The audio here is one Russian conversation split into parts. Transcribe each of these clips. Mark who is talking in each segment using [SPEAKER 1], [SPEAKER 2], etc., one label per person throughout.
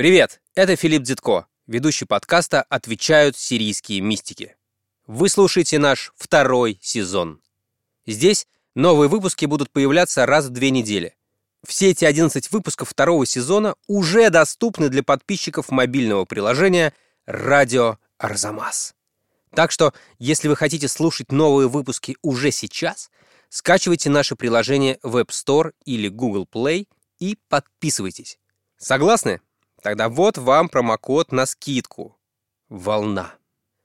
[SPEAKER 1] Привет, это Филипп Дзитко, ведущий подкаста «Отвечают сирийские мистики». Вы слушаете наш второй сезон. Здесь новые выпуски будут появляться раз в две недели. Все эти 11 выпусков второго сезона уже доступны для подписчиков мобильного приложения «Радио Арзамас». Так что, если вы хотите слушать новые выпуски уже сейчас, скачивайте наше приложение в App Store или Google Play и подписывайтесь. Согласны? Тогда вот вам промокод на скидку. Волна.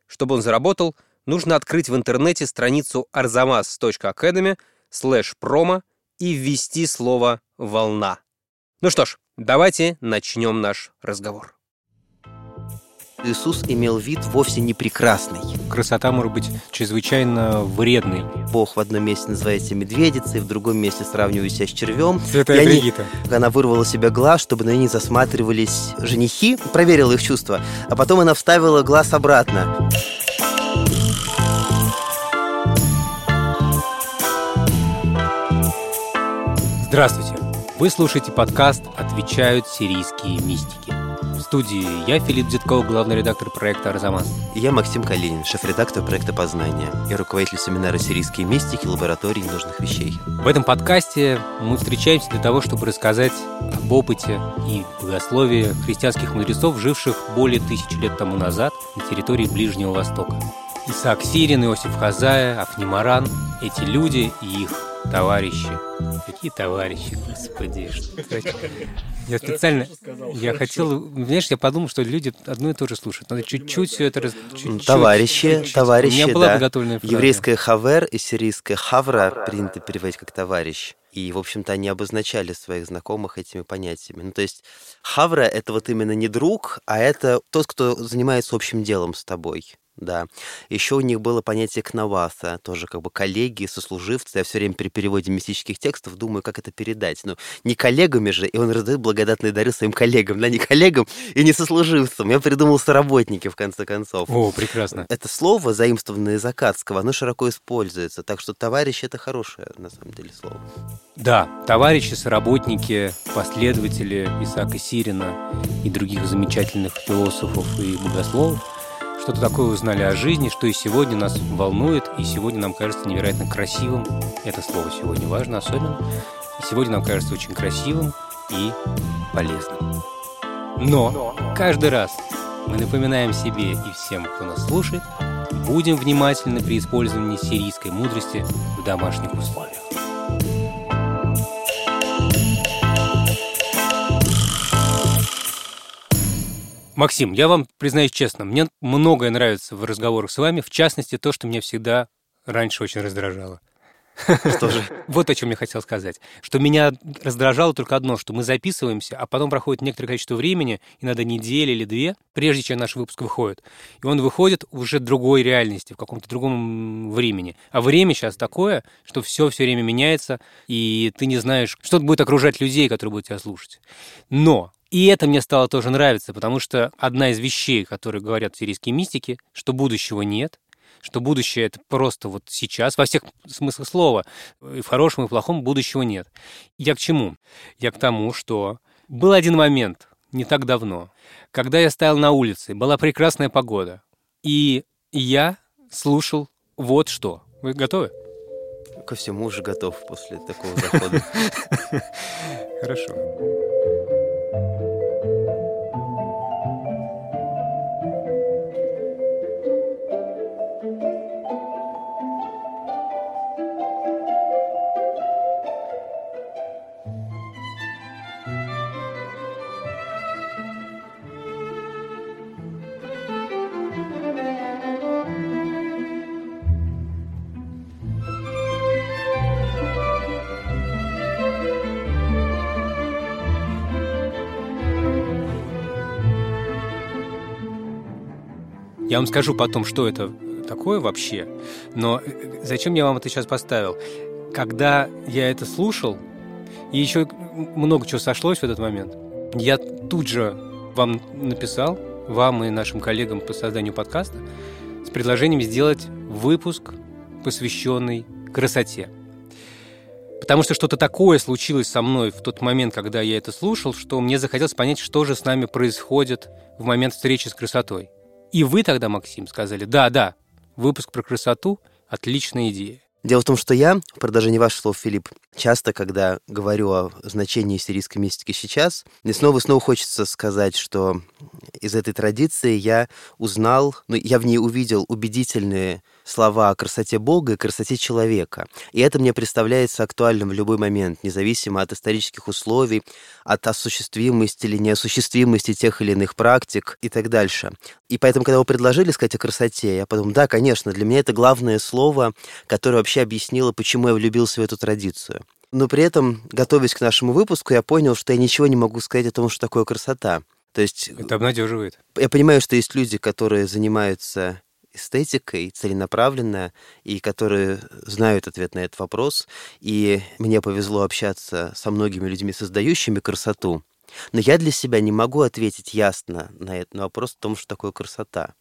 [SPEAKER 1] Чтобы он заработал, нужно открыть в интернете страницу arzamas.academy slash promo и ввести слово «волна». Ну что ж, давайте начнем наш разговор.
[SPEAKER 2] Иисус имел вид вовсе не прекрасный.
[SPEAKER 3] Красота может быть чрезвычайно вредной.
[SPEAKER 2] Бог в одном месте называется медведицей, в другом месте сравниваю себя с червем.
[SPEAKER 3] Святая
[SPEAKER 2] И они-. Она вырвала себе глаз, чтобы на ней засматривались женихи, проверила их чувства, а потом она вставила глаз обратно.
[SPEAKER 3] Здравствуйте. Вы слушаете подкаст «Отвечают сирийские мистики». Студии я, Филипп Дзитков, главный редактор проекта «Арзамас».
[SPEAKER 2] И Я Максим Калинин, шеф-редактор проекта «Познание» и руководитель семинара «Сирийские мистики. Лаборатории нужных вещей.
[SPEAKER 3] В этом подкасте мы встречаемся для того, чтобы рассказать об опыте и богословии христианских мудрецов, живших более тысячи лет тому назад на территории Ближнего Востока. Исаак Сирин, Иосиф Хазая, Афнимаран – эти люди и их товарищи. Какие товарищи, господи? Я специально, я хотел, знаешь, я подумал, что люди одно и то же слушают. Надо чуть-чуть все это... раз- чуть-чуть,
[SPEAKER 2] Товарищи,
[SPEAKER 3] чуть-чуть.
[SPEAKER 2] товарищи,
[SPEAKER 3] У меня была
[SPEAKER 2] да.
[SPEAKER 3] подготовленная фраза.
[SPEAKER 2] Еврейское хавер и сирийское хавра принято переводить как товарищ. И, в общем-то, они обозначали своих знакомых этими понятиями. Ну, то есть хавра — это вот именно не друг, а это тот, кто занимается общим делом с тобой. Да. Еще у них было понятие кнаваса, тоже как бы коллеги, сослуживцы. Я все время при переводе мистических текстов думаю, как это передать. Ну, не коллегами же, и он раздает благодатные дары своим коллегам, да, не коллегам и не сослуживцам. Я придумал соработники, в конце концов.
[SPEAKER 3] О, прекрасно.
[SPEAKER 2] Это слово, заимствованное из акадского, оно широко используется. Так что товарищ это хорошее, на самом деле, слово.
[SPEAKER 3] Да, товарищи, соработники, последователи Исаака Сирина и других замечательных философов и богословов что-то такое узнали о жизни, что и сегодня нас волнует, и сегодня нам кажется невероятно красивым. Это слово сегодня важно особенно. Сегодня нам кажется очень красивым и полезным. Но каждый раз мы напоминаем себе и всем, кто нас слушает, будем внимательны при использовании сирийской мудрости в домашних условиях. Максим, я вам признаюсь честно, мне многое нравится в разговорах с вами, в частности, то, что меня всегда раньше очень раздражало.
[SPEAKER 2] Что же?
[SPEAKER 3] Вот о чем я хотел сказать. Что меня раздражало только одно, что мы записываемся, а потом проходит некоторое количество времени, иногда неделя или две, прежде чем наш выпуск выходит. И он выходит уже в другой реальности, в каком-то другом времени. А время сейчас такое, что все все время меняется, и ты не знаешь, что будет окружать людей, которые будут тебя слушать. Но и это мне стало тоже нравиться, потому что одна из вещей, которые говорят сирийские мистики, что будущего нет, что будущее это просто вот сейчас, во всех смыслах слова, и в хорошем, и в плохом будущего нет. Я к чему? Я к тому, что был один момент, не так давно, когда я стоял на улице, была прекрасная погода, и я слушал вот что. Вы готовы?
[SPEAKER 2] Ко всему уже готов после такого захода.
[SPEAKER 3] Хорошо. Я вам скажу потом, что это такое вообще, но э, зачем я вам это сейчас поставил? Когда я это слушал, и еще много чего сошлось в этот момент, я тут же вам написал, вам и нашим коллегам по созданию подкаста, с предложением сделать выпуск, посвященный красоте. Потому что что-то такое случилось со мной в тот момент, когда я это слушал, что мне захотелось понять, что же с нами происходит в момент встречи с красотой. И вы тогда, Максим, сказали, да, да, выпуск про красоту – отличная идея.
[SPEAKER 2] Дело в том, что я, в продолжении ваших слов, Филипп, часто, когда говорю о значении сирийской мистики сейчас, мне снова и снова хочется сказать, что из этой традиции я узнал, ну, я в ней увидел убедительные слова о красоте Бога и красоте человека. И это мне представляется актуальным в любой момент, независимо от исторических условий, от осуществимости или неосуществимости тех или иных практик и так дальше. И поэтому, когда вы предложили сказать о красоте, я подумал, да, конечно, для меня это главное слово, которое вообще объяснило, почему я влюбился в эту традицию. Но при этом, готовясь к нашему выпуску, я понял, что я ничего не могу сказать о том, что такое красота. То есть...
[SPEAKER 3] Это обнадеживает.
[SPEAKER 2] Я понимаю, что есть люди, которые занимаются эстетикой целенаправленно и которые знают ответ на этот вопрос. И мне повезло общаться со многими людьми, создающими красоту. Но я для себя не могу ответить ясно на этот вопрос о том, что такое красота.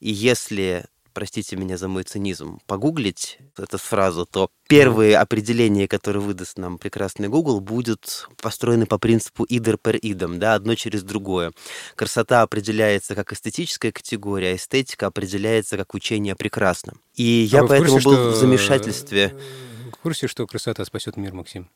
[SPEAKER 2] И если простите меня за мой цинизм, погуглить эту фразу, то первые определения, которые выдаст нам прекрасный Google, будут построены по принципу идер per идем, да, одно через другое. Красота определяется как эстетическая категория, а эстетика определяется как учение о прекрасном. И а я поэтому курсе, был что... в замешательстве.
[SPEAKER 3] В курсе, что красота спасет мир, Максим?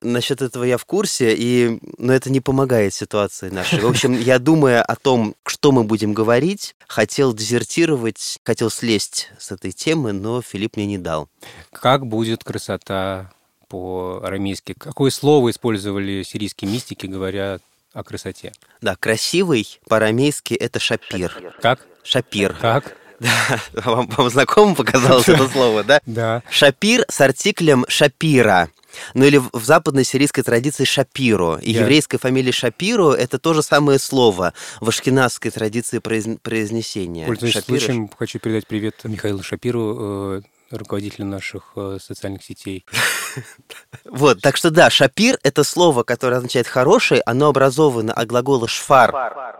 [SPEAKER 2] Насчет этого я в курсе, и, но это не помогает ситуации нашей. В общем, я думая о том, что мы будем говорить, хотел дезертировать, хотел слезть с этой темы, но Филипп мне не дал.
[SPEAKER 3] Как будет красота по-арамейски? Какое слово использовали сирийские мистики, говоря о красоте?
[SPEAKER 2] Да, красивый по-арамейски это шапир.
[SPEAKER 3] Как?
[SPEAKER 2] Шапир.
[SPEAKER 3] Как?
[SPEAKER 2] Да, вам, вам знакомо показалось это слово, да?
[SPEAKER 3] Да.
[SPEAKER 2] Шапир с артиклем шапира. Ну или в западной сирийской традиции Шапиро. И yeah. еврейская фамилия Шапиро – это то же самое слово в ашкенадской традиции произнесения.
[SPEAKER 3] Пользуясь Шапиро. случаем, хочу передать привет Михаилу Шапиру, э, руководителя наших э, социальных сетей.
[SPEAKER 2] Вот, так что да, шапир – это слово, которое означает «хороший», оно образовано от глагола «шфар».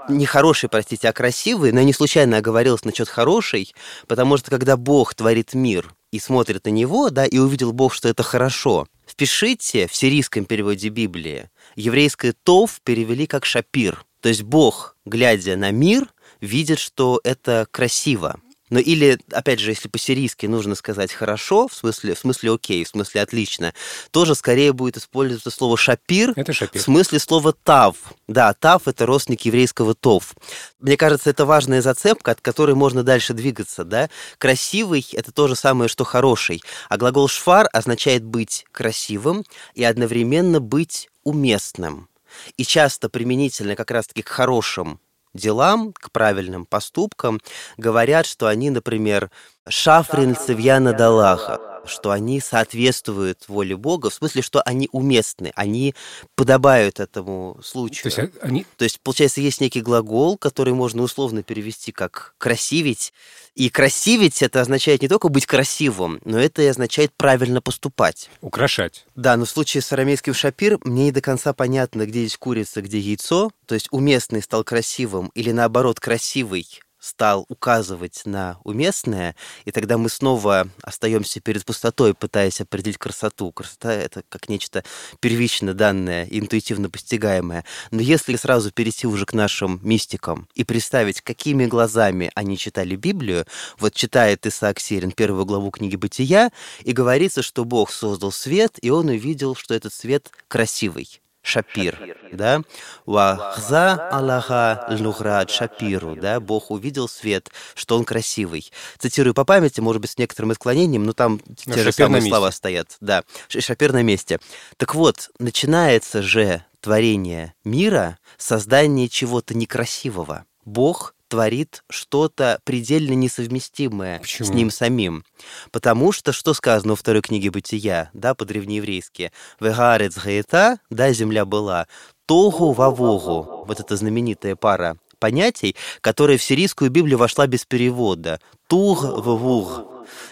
[SPEAKER 2] Не «хороший», простите, а «красивый», но я не случайно оговорилась насчет «хороший», потому что когда Бог творит мир и смотрит на него, да, и увидел Бог, что это хорошо, впишите в сирийском переводе Библии, еврейское «тов» перевели как «шапир». То есть Бог, глядя на мир, видит, что это красиво. Но или, опять же, если по-сирийски нужно сказать «хорошо», в смысле, в смысле «окей», в смысле «отлично», тоже скорее будет использоваться слово «шапир»,
[SPEAKER 3] это шапир.
[SPEAKER 2] в смысле слова «тав». Да, «тав» — это родственник еврейского «тов». Мне кажется, это важная зацепка, от которой можно дальше двигаться. Да? «Красивый» — это то же самое, что «хороший», а глагол «шфар» означает быть красивым и одновременно быть уместным. И часто применительно как раз-таки к хорошим делам, к правильным поступкам, говорят, что они, например, шафрин цивьяна далаха, что они соответствуют воле Бога, в смысле, что они уместны, они подобают этому случаю.
[SPEAKER 3] То есть, они...
[SPEAKER 2] То есть получается, есть некий глагол, который можно условно перевести как «красивить», и красивить это означает не только быть красивым, но это и означает правильно поступать.
[SPEAKER 3] Украшать.
[SPEAKER 2] Да, но в случае с арамейским шапир мне не до конца понятно, где есть курица, где яйцо. То есть уместный стал красивым или наоборот красивый стал указывать на уместное, и тогда мы снова остаемся перед пустотой, пытаясь определить красоту. Красота — это как нечто первично данное, интуитивно постигаемое. Но если сразу перейти уже к нашим мистикам и представить, какими глазами они читали Библию, вот читает Исаак Сирин первую главу книги «Бытия», и говорится, что Бог создал свет, и он увидел, что этот свет красивый. Шапир, да, Вахза Аллаха Лнухрад Шапиру, да, Бог увидел свет, что он красивый. Цитирую по памяти, может быть, с некоторым отклонением, но там но те же самые слова стоят. Да, Шапир на месте. Так вот, начинается же творение мира, создание чего-то некрасивого. Бог творит что-то предельно несовместимое
[SPEAKER 3] Почему?
[SPEAKER 2] с ним самим. Потому что, что сказано во второй книге Бытия, да, по-древнееврейски, «Вегарец гаета», да, земля была, «тогу вавогу», вот эта знаменитая пара понятий, которая в сирийскую Библию вошла без перевода. Туг вавуг.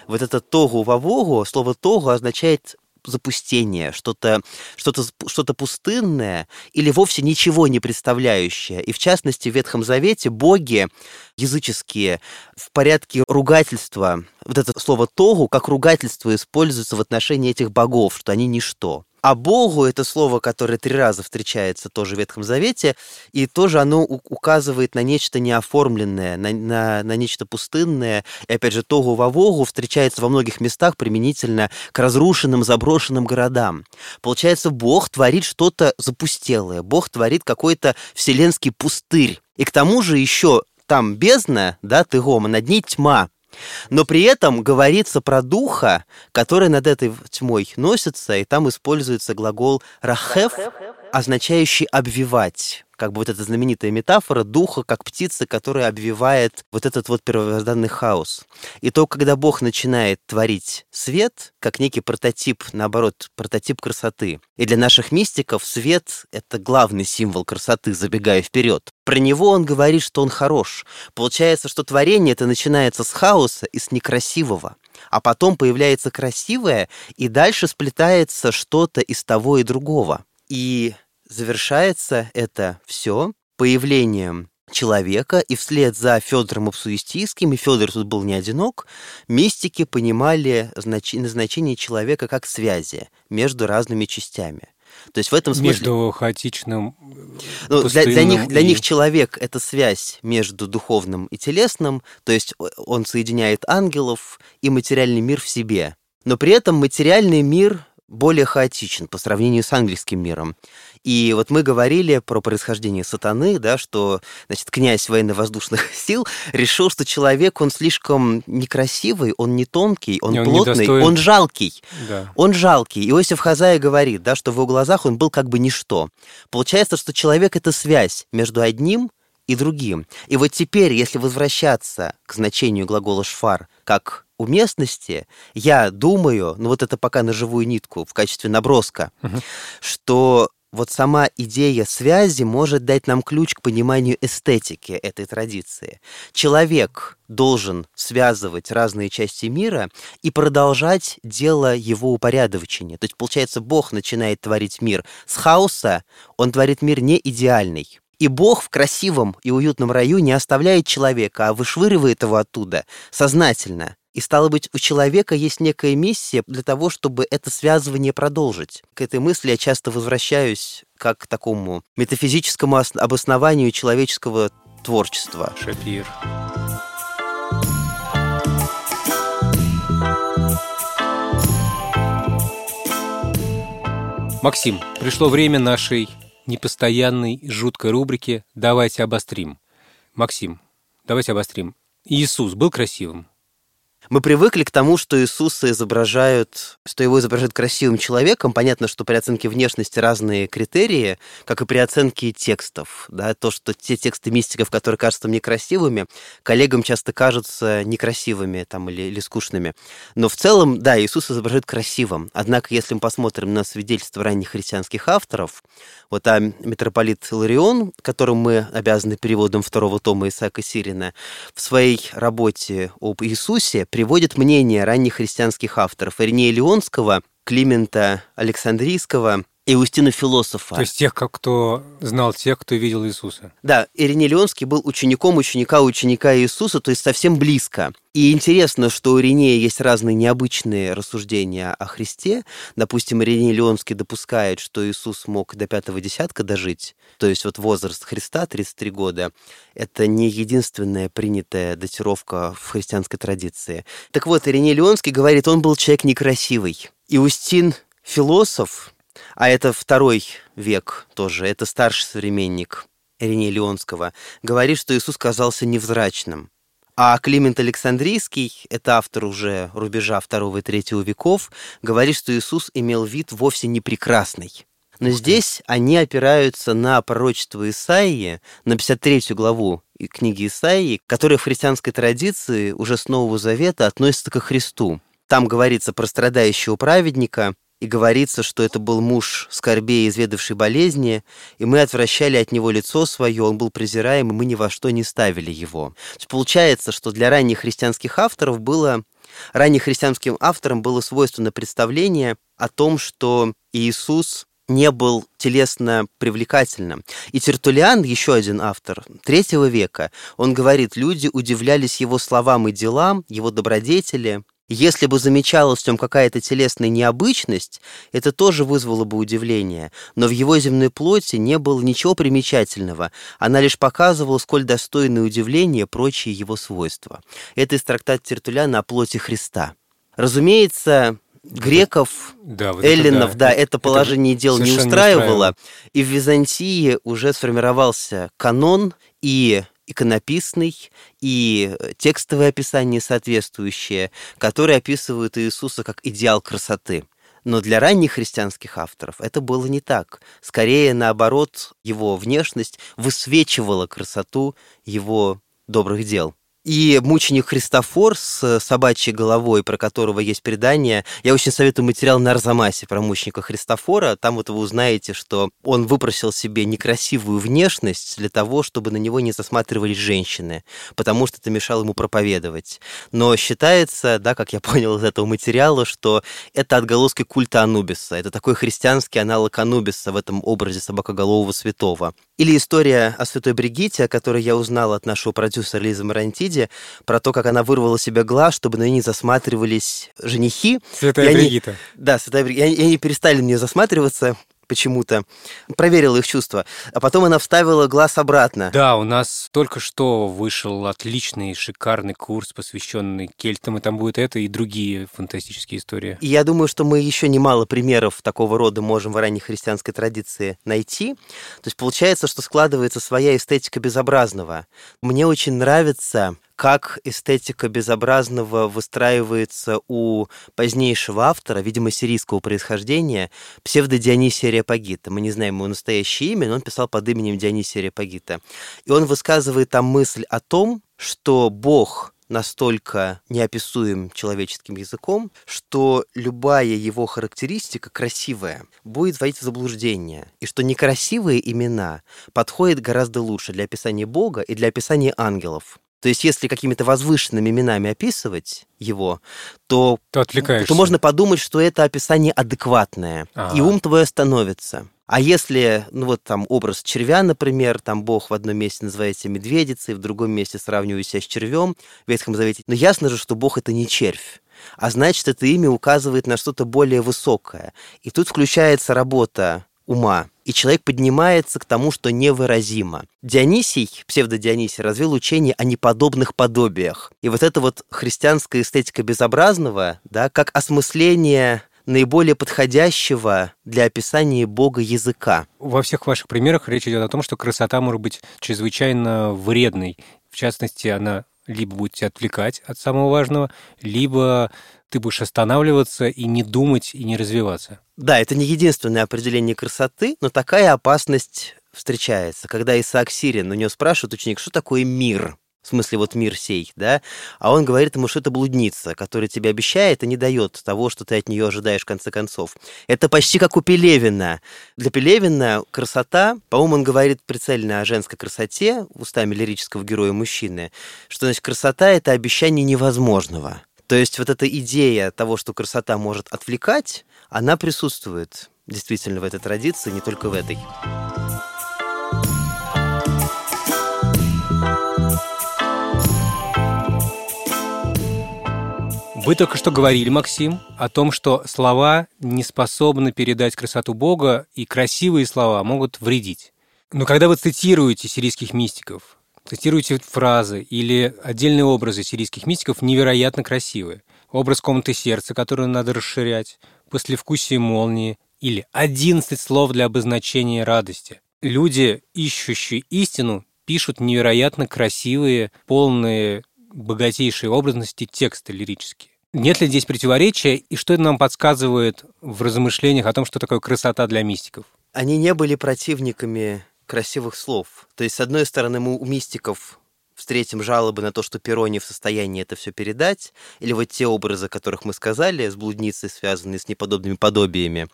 [SPEAKER 2] Вот это тогу вавогу, слово тогу означает запустение, что-то что что пустынное или вовсе ничего не представляющее. И в частности, в Ветхом Завете боги языческие в порядке ругательства, вот это слово «тогу» как ругательство используется в отношении этих богов, что они ничто. А Богу это слово, которое три раза встречается тоже в Ветхом Завете, и тоже оно указывает на нечто неоформленное, на, на, на нечто пустынное. И опять же, Тогу Вавогу встречается во многих местах применительно к разрушенным, заброшенным городам. Получается, Бог творит что-то запустелое, Бог творит какой-то вселенский пустырь. И к тому же еще там бездна, да, тыгома, над ней тьма. Но при этом говорится про духа, который над этой тьмой носится, и там используется глагол «рахев», означающий «обвивать» как бы вот эта знаменитая метафора духа, как птица, которая обвивает вот этот вот первозданный хаос. И то, когда Бог начинает творить свет, как некий прототип, наоборот, прототип красоты. И для наших мистиков свет — это главный символ красоты, забегая вперед. Про него он говорит, что он хорош. Получается, что творение это начинается с хаоса и с некрасивого а потом появляется красивое, и дальше сплетается что-то из того и другого. И завершается это все появлением человека, и вслед за Федором Апсуистийским, и Федор тут был не одинок, мистики понимали назначение человека как связи между разными частями. То есть в этом смысле...
[SPEAKER 3] Между хаотичным,
[SPEAKER 2] ну, для, для, них, для и... них человек — это связь между духовным и телесным, то есть он соединяет ангелов и материальный мир в себе. Но при этом материальный мир более хаотичен по сравнению с английским миром. И вот мы говорили про происхождение сатаны, да, что, значит, князь военно-воздушных сил решил, что человек, он слишком некрасивый, он не тонкий, он, он плотный, он жалкий. Да. Он жалкий. Иосиф Хазая говорит, да, что в его глазах он был как бы ничто. Получается, что человек — это связь между одним и другим. И вот теперь, если возвращаться к значению глагола «шфар» как уместности, я думаю, ну вот это пока на живую нитку в качестве наброска, угу. что вот сама идея связи может дать нам ключ к пониманию эстетики этой традиции. Человек должен связывать разные части мира и продолжать дело его упорядочения. То есть, получается, Бог начинает творить мир с хаоса, он творит мир не идеальный. И Бог в красивом и уютном раю не оставляет человека, а вышвыривает его оттуда сознательно. И стало быть, у человека есть некая миссия для того, чтобы это связывание продолжить. К этой мысли я часто возвращаюсь как к такому метафизическому обоснованию человеческого творчества.
[SPEAKER 3] Шапир. Максим, пришло время нашей непостоянной, жуткой рубрики «Давайте обострим». Максим, давайте обострим. Иисус был красивым?
[SPEAKER 2] Мы привыкли к тому, что Иисуса изображают, что его изображают красивым человеком. Понятно, что при оценке внешности разные критерии, как и при оценке текстов. Да? То, что те тексты мистиков, которые кажутся мне красивыми, коллегам часто кажутся некрасивыми там, или, или скучными. Но в целом, да, Иисус изображают красивым. Однако, если мы посмотрим на свидетельства ранних христианских авторов, вот а митрополит Ларион, которому мы обязаны переводом второго тома Исаака Сирина, в своей работе об Иисусе приводит мнение ранних христианских авторов Иринея Леонского, Климента Александрийского – Иустина философа.
[SPEAKER 3] То есть тех, кто знал тех, кто видел Иисуса.
[SPEAKER 2] Да, Ириней Леонский был учеником ученика ученика Иисуса, то есть совсем близко. И интересно, что у Иринея есть разные необычные рассуждения о Христе. Допустим, Ириней Леонский допускает, что Иисус мог до пятого десятка дожить. То есть вот возраст Христа, 33 года, это не единственная принятая датировка в христианской традиции. Так вот, Ириней Леонский говорит, он был человек некрасивый. Иустин философ, а это второй век тоже, это старший современник Иринея Леонского, говорит, что Иисус казался невзрачным. А Климент Александрийский, это автор уже рубежа второго и третьего веков, говорит, что Иисус имел вид вовсе не прекрасный. Но здесь они опираются на пророчество Исаии, на 53 главу книги Исаии, которая в христианской традиции уже с Нового Завета относится ко Христу. Там говорится про страдающего праведника, и говорится, что это был муж скорбей, изведавший болезни, и мы отвращали от него лицо свое, он был презираем, и мы ни во что не ставили его. Получается, что для ранних христианских авторов было ранних христианским авторам было свойственно представление о том, что Иисус не был телесно привлекательным. И Тертулиан, еще один автор третьего века, он говорит, люди удивлялись его словам и делам, его добродетели, если бы замечалась в нем какая-то телесная необычность, это тоже вызвало бы удивление, но в его земной плоти не было ничего примечательного, она лишь показывала, сколь достойны удивления прочие его свойства. Это из трактата Тертуляна о плоти Христа. Разумеется, греков, да, вот эллинов, это, да, да, это положение это дел не устраивало, не устраивало, и в Византии уже сформировался канон, и иконописный и э, текстовое описание соответствующее, которые описывают Иисуса как идеал красоты. Но для ранних христианских авторов это было не так. Скорее, наоборот, его внешность высвечивала красоту его добрых дел. И мученик Христофор с собачьей головой, про которого есть предание, я очень советую материал на Арзамасе про мученика Христофора. Там вот вы узнаете, что он выпросил себе некрасивую внешность для того, чтобы на него не засматривались женщины, потому что это мешало ему проповедовать. Но считается, да, как я понял из этого материала, что это отголоски культа Анубиса. Это такой христианский аналог Анубиса в этом образе собакоголового святого. Или история о святой Бригите, о которой я узнал от нашего продюсера Лизы Марантиди, про то, как она вырвала себе глаз, чтобы на ней засматривались женихи.
[SPEAKER 3] Святая Бригита.
[SPEAKER 2] Да, Святая Бригита. И они перестали на нее засматриваться, почему-то, проверила их чувства. А потом она вставила глаз обратно.
[SPEAKER 3] Да, у нас только что вышел отличный, шикарный курс, посвященный кельтам, и там будет это и другие фантастические истории.
[SPEAKER 2] И я думаю, что мы еще немало примеров такого рода можем в ранней христианской традиции найти. То есть получается, что складывается своя эстетика безобразного. Мне очень нравится как эстетика безобразного выстраивается у позднейшего автора, видимо, сирийского происхождения, псевдо-Дионисия Реапагита. Мы не знаем его настоящее имя, но он писал под именем Дионисия Реапагита. И он высказывает там мысль о том, что Бог настолько неописуем человеческим языком, что любая его характеристика красивая будет вводить в заблуждение, и что некрасивые имена подходят гораздо лучше для описания Бога и для описания ангелов. То есть, если какими-то возвышенными именами описывать его, то,
[SPEAKER 3] то,
[SPEAKER 2] то можно подумать, что это описание адекватное, ага. и ум твой остановится. А если, ну вот там образ червя, например, там Бог в одном месте называется медведицей, в другом месте сравнивает себя с червем в Ветхом Завете, но ясно же, что Бог это не червь. А значит, это имя указывает на что-то более высокое. И тут включается работа ума, и человек поднимается к тому, что невыразимо. Дионисий, псевдо-Дионисий, развил учение о неподобных подобиях. И вот эта вот христианская эстетика безобразного, да, как осмысление наиболее подходящего для описания Бога языка.
[SPEAKER 3] Во всех ваших примерах речь идет о том, что красота может быть чрезвычайно вредной. В частности, она либо будет отвлекать от самого важного, либо ты будешь останавливаться и не думать, и не развиваться.
[SPEAKER 2] Да, это не единственное определение красоты, но такая опасность встречается. Когда Исаак Сирин, у него спрашивают ученик, что такое мир? в смысле вот мир сей, да, а он говорит ему, что это блудница, которая тебе обещает и не дает того, что ты от нее ожидаешь в конце концов. Это почти как у Пелевина. Для Пелевина красота, по-моему, он говорит прицельно о женской красоте, устами лирического героя мужчины, что, значит, красота — это обещание невозможного. То есть вот эта идея того, что красота может отвлекать, она присутствует действительно в этой традиции, не только в этой.
[SPEAKER 3] Вы только что говорили, Максим, о том, что слова не способны передать красоту Бога, и красивые слова могут вредить. Но когда вы цитируете сирийских мистиков, Цитируйте фразы или отдельные образы сирийских мистиков невероятно красивые. Образ комнаты сердца, которую надо расширять, послевкусие молнии или 11 слов для обозначения радости. Люди, ищущие истину, пишут невероятно красивые, полные богатейшей образности тексты лирические. Нет ли здесь противоречия, и что это нам подсказывает в размышлениях о том, что такое красота для мистиков?
[SPEAKER 2] Они не были противниками красивых слов. То есть, с одной стороны, мы у мистиков встретим жалобы на то, что Перо не в состоянии это все передать, или вот те образы, которых мы сказали, с блудницей связанные с неподобными подобиями.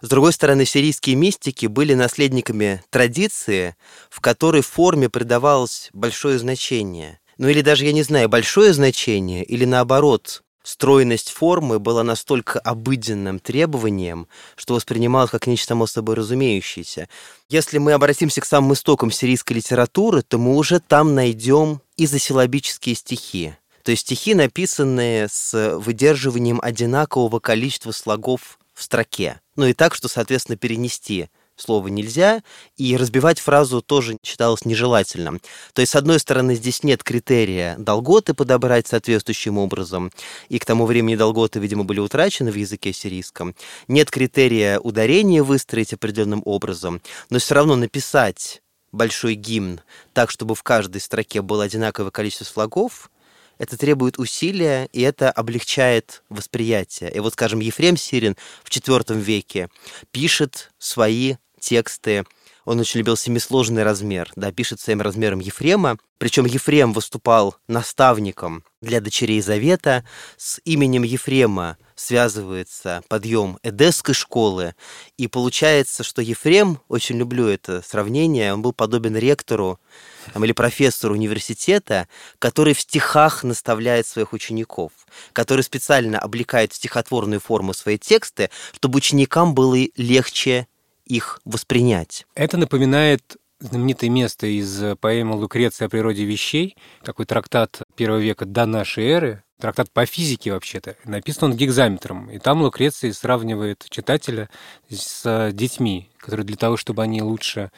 [SPEAKER 2] С другой стороны, сирийские мистики были наследниками традиции, в которой форме придавалось большое значение. Ну или даже, я не знаю, большое значение, или наоборот, стройность формы была настолько обыденным требованием, что воспринималось как нечто само собой разумеющееся. Если мы обратимся к самым истокам сирийской литературы, то мы уже там найдем изосилабические стихи. То есть стихи, написанные с выдерживанием одинакового количества слогов в строке. Ну и так, что, соответственно, перенести слова нельзя, и разбивать фразу тоже считалось нежелательным. То есть, с одной стороны, здесь нет критерия долготы подобрать соответствующим образом, и к тому времени долготы, видимо, были утрачены в языке сирийском. Нет критерия ударения выстроить определенным образом, но все равно написать большой гимн так, чтобы в каждой строке было одинаковое количество слогов, это требует усилия, и это облегчает восприятие. И вот, скажем, Ефрем Сирин в IV веке пишет свои тексты он очень любил семисложный размер, да, пишет своим размером Ефрема. Причем Ефрем выступал наставником для дочерей Завета. С именем Ефрема связывается подъем Эдесской школы. И получается, что Ефрем, очень люблю это сравнение, он был подобен ректору там, или профессору университета, который в стихах наставляет своих учеников, который специально облекает в стихотворную форму свои тексты, чтобы ученикам было легче их воспринять.
[SPEAKER 3] Это напоминает знаменитое место из поэмы Лукреция о природе вещей, такой трактат первого века до нашей эры, трактат по физике вообще-то. Написан он гигзаметром, и там Лукреций сравнивает читателя с детьми, которые для того, чтобы они лучше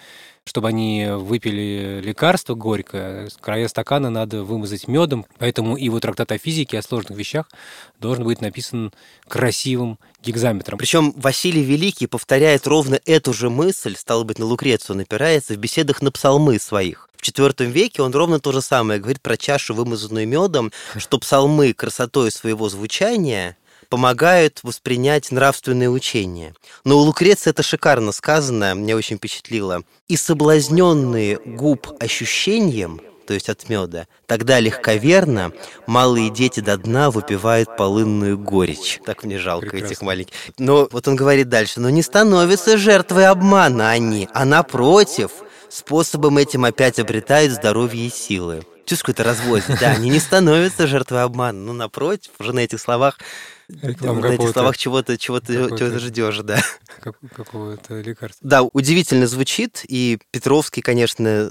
[SPEAKER 3] чтобы они выпили лекарство горькое, края стакана надо вымазать медом, поэтому вот трактат о физике, о сложных вещах должен быть написан красивым гигзаметром.
[SPEAKER 2] Причем Василий Великий повторяет ровно эту же мысль, стало быть, на Лукрецию напирается в беседах на псалмы своих. В IV веке он ровно то же самое говорит про чашу, вымазанную медом, что псалмы красотой своего звучания помогают воспринять нравственные учения. Но у Лукреции это шикарно сказано, мне очень впечатлило. «И соблазненные губ ощущением, то есть от меда, тогда легковерно малые дети до дна выпивают полынную горечь. Так мне жалко Прекрасно. этих маленьких. Но вот он говорит дальше, но не становятся жертвой обмана они, а напротив, способом этим опять обретают здоровье и силы. Чувствуешь, какой-то разводит. Да, они не становятся жертвой обмана. Ну, напротив, уже на этих словах Реклама на этих словах чего-то чего чего, чего ждешь, да.
[SPEAKER 3] Как, какого-то лекарства.
[SPEAKER 2] Да, удивительно звучит, и Петровский, конечно,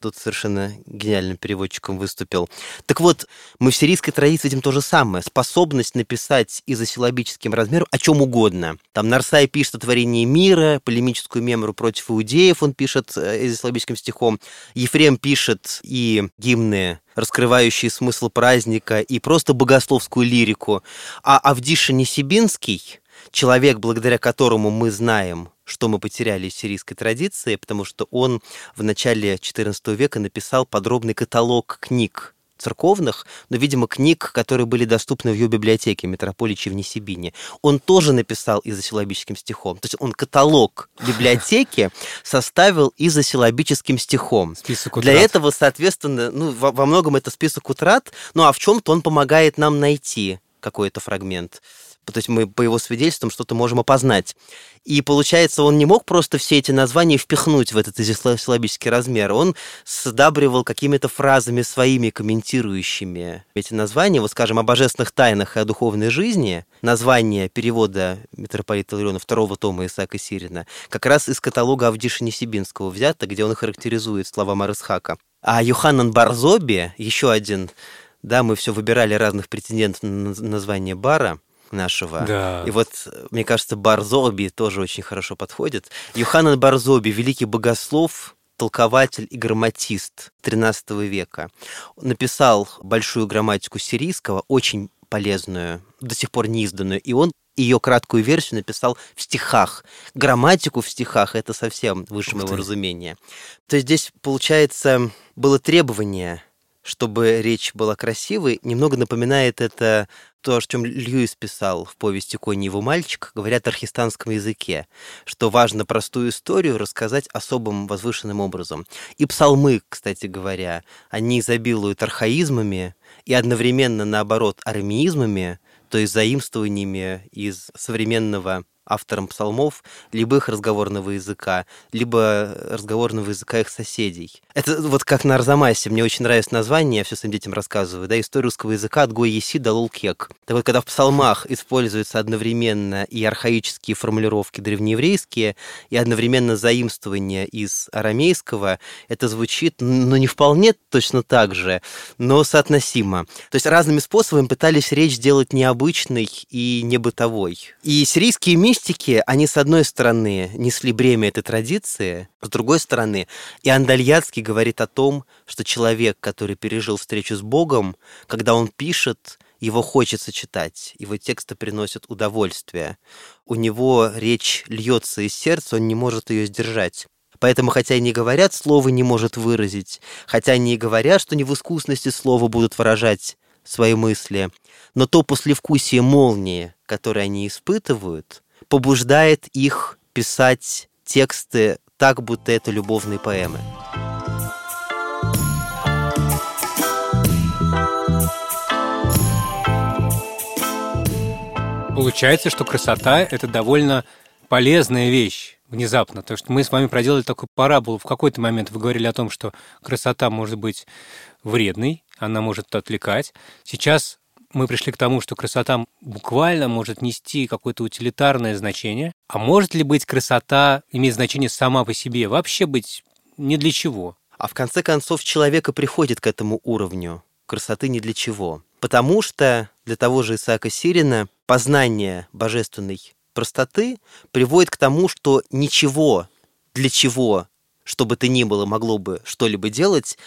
[SPEAKER 2] тут совершенно гениальным переводчиком выступил. Так вот, мы в сирийской традиции видим то же самое. Способность написать изосилабическим размером о чем угодно. Там Нарсай пишет о творении мира, полемическую мемору против иудеев он пишет э, изосилабическим стихом. Ефрем пишет и гимны раскрывающие смысл праздника и просто богословскую лирику. А Авдиша Несибинский, человек, благодаря которому мы знаем, что мы потеряли из сирийской традиции, потому что он в начале XIV века написал подробный каталог книг церковных, но, видимо, книг, которые были доступны в ее библиотеке Метрополичи в Несибине. Он тоже написал изосилабическим стихом. То есть он каталог библиотеки составил изосилабическим стихом.
[SPEAKER 3] Список
[SPEAKER 2] утрат. Для этого, соответственно, ну, во, во многом это список утрат, ну а в чем-то он помогает нам найти какой-то фрагмент то есть мы по его свидетельствам что-то можем опознать. И получается, он не мог просто все эти названия впихнуть в этот силабический размер. Он сдабривал какими-то фразами своими, комментирующими эти названия. Вот, скажем, о божественных тайнах и о духовной жизни. Название перевода митрополита Лариона второго тома Исаака Сирина как раз из каталога Авдиша Несибинского взято, где он характеризует слова Марысхака. А Юханан Барзоби, еще один, да, мы все выбирали разных претендентов на название бара, нашего.
[SPEAKER 3] Да.
[SPEAKER 2] И вот, мне кажется, Барзоби тоже очень хорошо подходит. Юханан Барзоби, великий богослов, толкователь и грамматист XIII века. Написал большую грамматику сирийского, очень полезную, до сих пор не изданную, и он ее краткую версию написал в стихах. Грамматику в стихах это совсем выше моего разумения. То есть здесь, получается, было требование чтобы речь была красивой, немного напоминает это то, о чем Льюис писал в повести «Конь его мальчик», говорят о архистанском языке, что важно простую историю рассказать особым возвышенным образом. И псалмы, кстати говоря, они изобилуют архаизмами и одновременно, наоборот, арамеизмами, то есть заимствованиями из современного автором псалмов либо их разговорного языка, либо разговорного языка их соседей. Это вот как на Арзамасе. Мне очень нравится название, я все своим детям рассказываю, да, история русского языка от Гой Еси до Лулкек. Так вот, когда в псалмах используются одновременно и архаические формулировки древнееврейские, и одновременно заимствования из арамейского, это звучит, ну, не вполне точно так же, но соотносимо. То есть разными способами пытались речь сделать необычной и не бытовой. И сирийские миссии мистики, они, с одной стороны, несли бремя этой традиции, с другой стороны, и Андальяцкий говорит о том, что человек, который пережил встречу с Богом, когда он пишет, его хочется читать, его тексты приносят удовольствие. У него речь льется из сердца, он не может ее сдержать. Поэтому, хотя и не говорят, слово не может выразить, хотя они и говорят, что не в искусности слова будут выражать свои мысли, но то послевкусие молнии, которое они испытывают, побуждает их писать тексты так, будто это любовные поэмы.
[SPEAKER 3] Получается, что красота – это довольно полезная вещь внезапно. То, что мы с вами проделали такую параболу. В какой-то момент вы говорили о том, что красота может быть вредной, она может отвлекать. Сейчас мы пришли к тому, что красота буквально может нести какое-то утилитарное значение. А может ли быть красота иметь значение сама по себе? Вообще быть не для чего?
[SPEAKER 2] А в конце концов человека приходит к этому уровню красоты не для чего. Потому что для того же Исаака Сирина познание божественной простоты приводит к тому, что ничего, для чего, чтобы ты ни было, могло бы что-либо делать,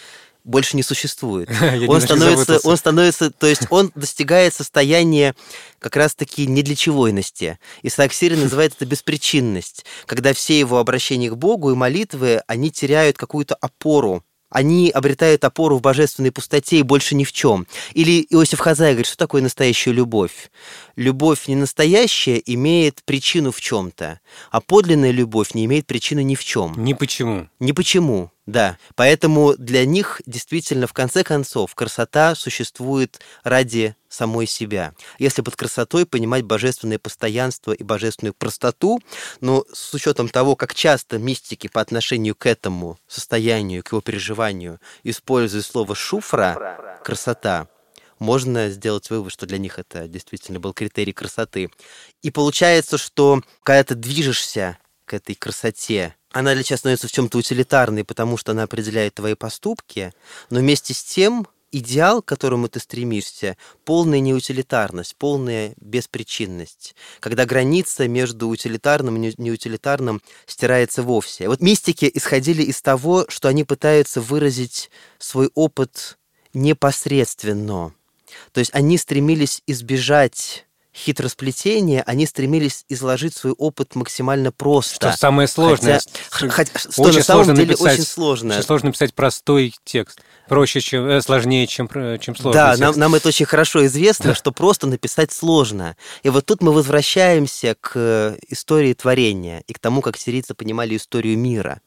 [SPEAKER 2] больше не существует. он становится, он становится, то есть он достигает состояния как раз-таки не для чегойности. Исаак Сирин называет это беспричинность, когда все его обращения к Богу и молитвы, они теряют какую-то опору они обретают опору в божественной пустоте и больше ни в чем. Или Иосиф Хазай говорит, что такое настоящая любовь? Любовь не настоящая имеет причину в чем-то, а подлинная любовь не имеет причины ни в чем.
[SPEAKER 3] Ни почему.
[SPEAKER 2] Ни почему. Да, поэтому для них действительно, в конце концов, красота существует ради самой себя. Если под красотой понимать божественное постоянство и божественную простоту, но с учетом того, как часто мистики по отношению к этому состоянию, к его переживанию используют слово «шуфра», «красота», можно сделать вывод, что для них это действительно был критерий красоты. И получается, что когда ты движешься этой красоте, она для тебя становится в чем-то утилитарной, потому что она определяет твои поступки, но вместе с тем идеал, к которому ты стремишься, полная неутилитарность, полная беспричинность, когда граница между утилитарным и неутилитарным стирается вовсе. Вот мистики исходили из того, что они пытаются выразить свой опыт непосредственно. То есть они стремились избежать хитросплетения, они стремились изложить свой опыт максимально просто.
[SPEAKER 3] Что самое сложное.
[SPEAKER 2] Хотя, хотя, что очень на самом сложно деле написать, очень сложно.
[SPEAKER 3] Очень сложно написать простой текст. Проще, чем, э, сложнее, чем, чем сложный
[SPEAKER 2] Да,
[SPEAKER 3] текст.
[SPEAKER 2] нам, нам это очень хорошо известно, что просто написать сложно. И вот тут мы возвращаемся к истории творения и к тому, как сирийцы понимали историю мира.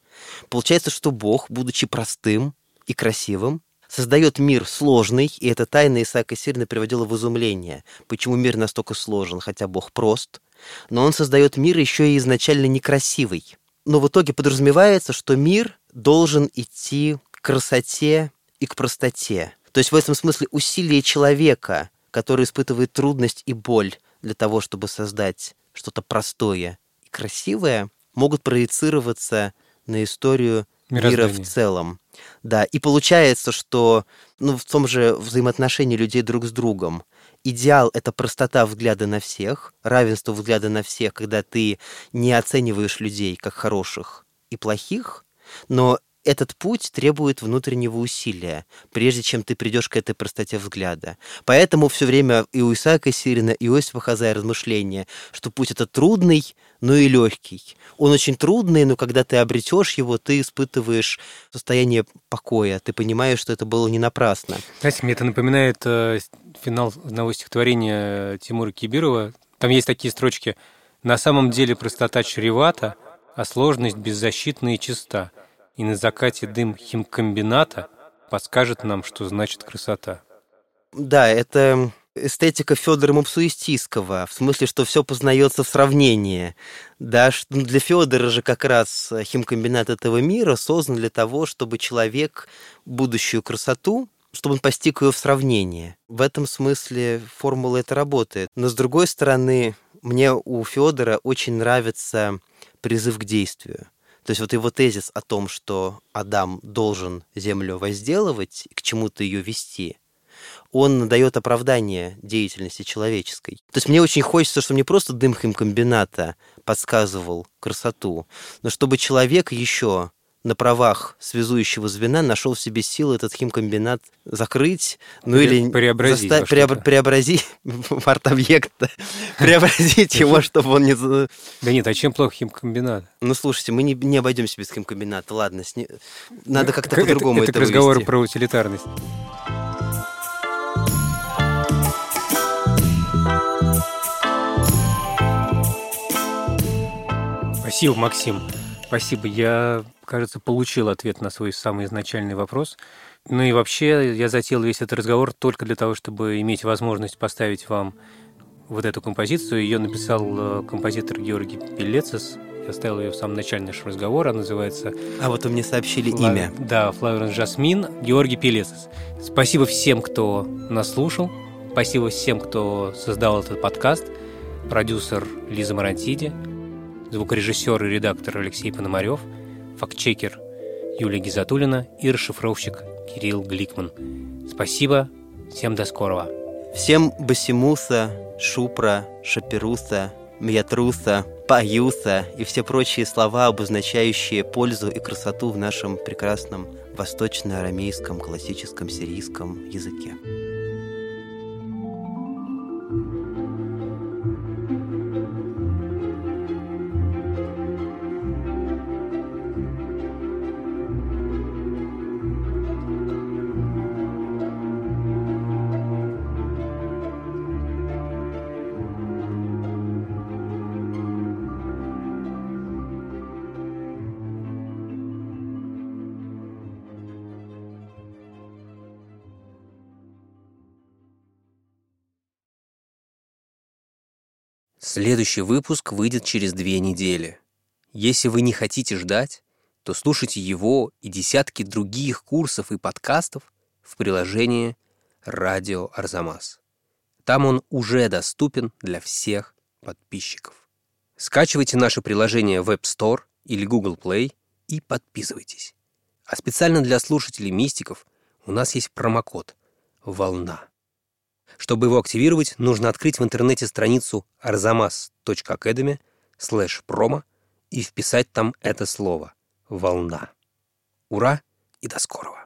[SPEAKER 2] Получается, что Бог, будучи простым и красивым, создает мир сложный, и эта тайна Исаака Сирина приводила в изумление. Почему мир настолько сложен, хотя Бог прост? Но он создает мир еще и изначально некрасивый. Но в итоге подразумевается, что мир должен идти к красоте и к простоте. То есть в этом смысле усилия человека, который испытывает трудность и боль для того, чтобы создать что-то простое и красивое, могут проецироваться на историю мира в целом. Да, и получается, что ну, в том же взаимоотношении людей друг с другом идеал — это простота взгляда на всех, равенство взгляда на всех, когда ты не оцениваешь людей как хороших и плохих, но этот путь требует внутреннего усилия, прежде чем ты придешь к этой простоте взгляда. Поэтому все время и у Исаака Сирина, и у Иосифа Хазая размышления, что путь это трудный, но и легкий. Он очень трудный, но когда ты обретешь его, ты испытываешь состояние покоя, ты понимаешь, что это было не напрасно.
[SPEAKER 3] Знаете, мне это напоминает э, финал одного стихотворения Тимура Кибирова. Там есть такие строчки «На самом деле простота чревата, а сложность беззащитна и чиста, и на закате дым химкомбината подскажет нам, что значит красота».
[SPEAKER 2] Да, это эстетика Федора Мапсуистийского, в смысле, что все познается в сравнении. Да, ну, для Федора же как раз химкомбинат этого мира создан для того, чтобы человек будущую красоту чтобы он постиг ее в сравнении. В этом смысле формула это работает. Но с другой стороны, мне у Федора очень нравится призыв к действию. То есть вот его тезис о том, что Адам должен землю возделывать, к чему-то ее вести, он дает оправдание деятельности человеческой. То есть мне очень хочется, чтобы не просто дым химкомбината подсказывал красоту, но чтобы человек еще на правах связующего звена нашел в себе силы этот химкомбинат закрыть, ну или
[SPEAKER 3] преобразить, заста-
[SPEAKER 2] преоб- арт-объект, преобразить его, чтобы он не...
[SPEAKER 3] Да нет, а чем плохо химкомбинат?
[SPEAKER 2] Ну, слушайте, мы не, не обойдемся без химкомбината, ладно, сни... надо как-то по-другому это,
[SPEAKER 3] это, это разговор про утилитарность. Спасибо, Максим. Спасибо. Я, кажется, получил ответ на свой самый изначальный вопрос. Ну и вообще, я затеял весь этот разговор только для того, чтобы иметь возможность поставить вам вот эту композицию. Ее написал э, композитор Георгий Пелецис. Я оставил ее в самом начале нашего разговора. Она называется...
[SPEAKER 2] А вот вы мне сообщили Фла... имя.
[SPEAKER 3] Да, Флаверен Жасмин, Георгий Пелецис. Спасибо всем, кто нас слушал. Спасибо всем, кто создал этот подкаст. Продюсер Лиза Марантиди, звукорежиссер и редактор Алексей Пономарев, фактчекер Юлия Гизатулина и расшифровщик Кирилл Гликман. Спасибо, всем до скорого.
[SPEAKER 2] Всем Басимуса, Шупра, Шаперуса, Мьятруса, Паюса и все прочие слова, обозначающие пользу и красоту в нашем прекрасном восточно-арамейском классическом сирийском языке.
[SPEAKER 1] Следующий выпуск выйдет через две недели. Если вы не хотите ждать, то слушайте его и десятки других курсов и подкастов в приложении «Радио Арзамас». Там он уже доступен для всех подписчиков. Скачивайте наше приложение в App Store или Google Play и подписывайтесь. А специально для слушателей мистиков у нас есть промокод «Волна». Чтобы его активировать, нужно открыть в интернете страницу arzamas.academy slash promo и вписать там это слово «Волна». Ура и до скорого!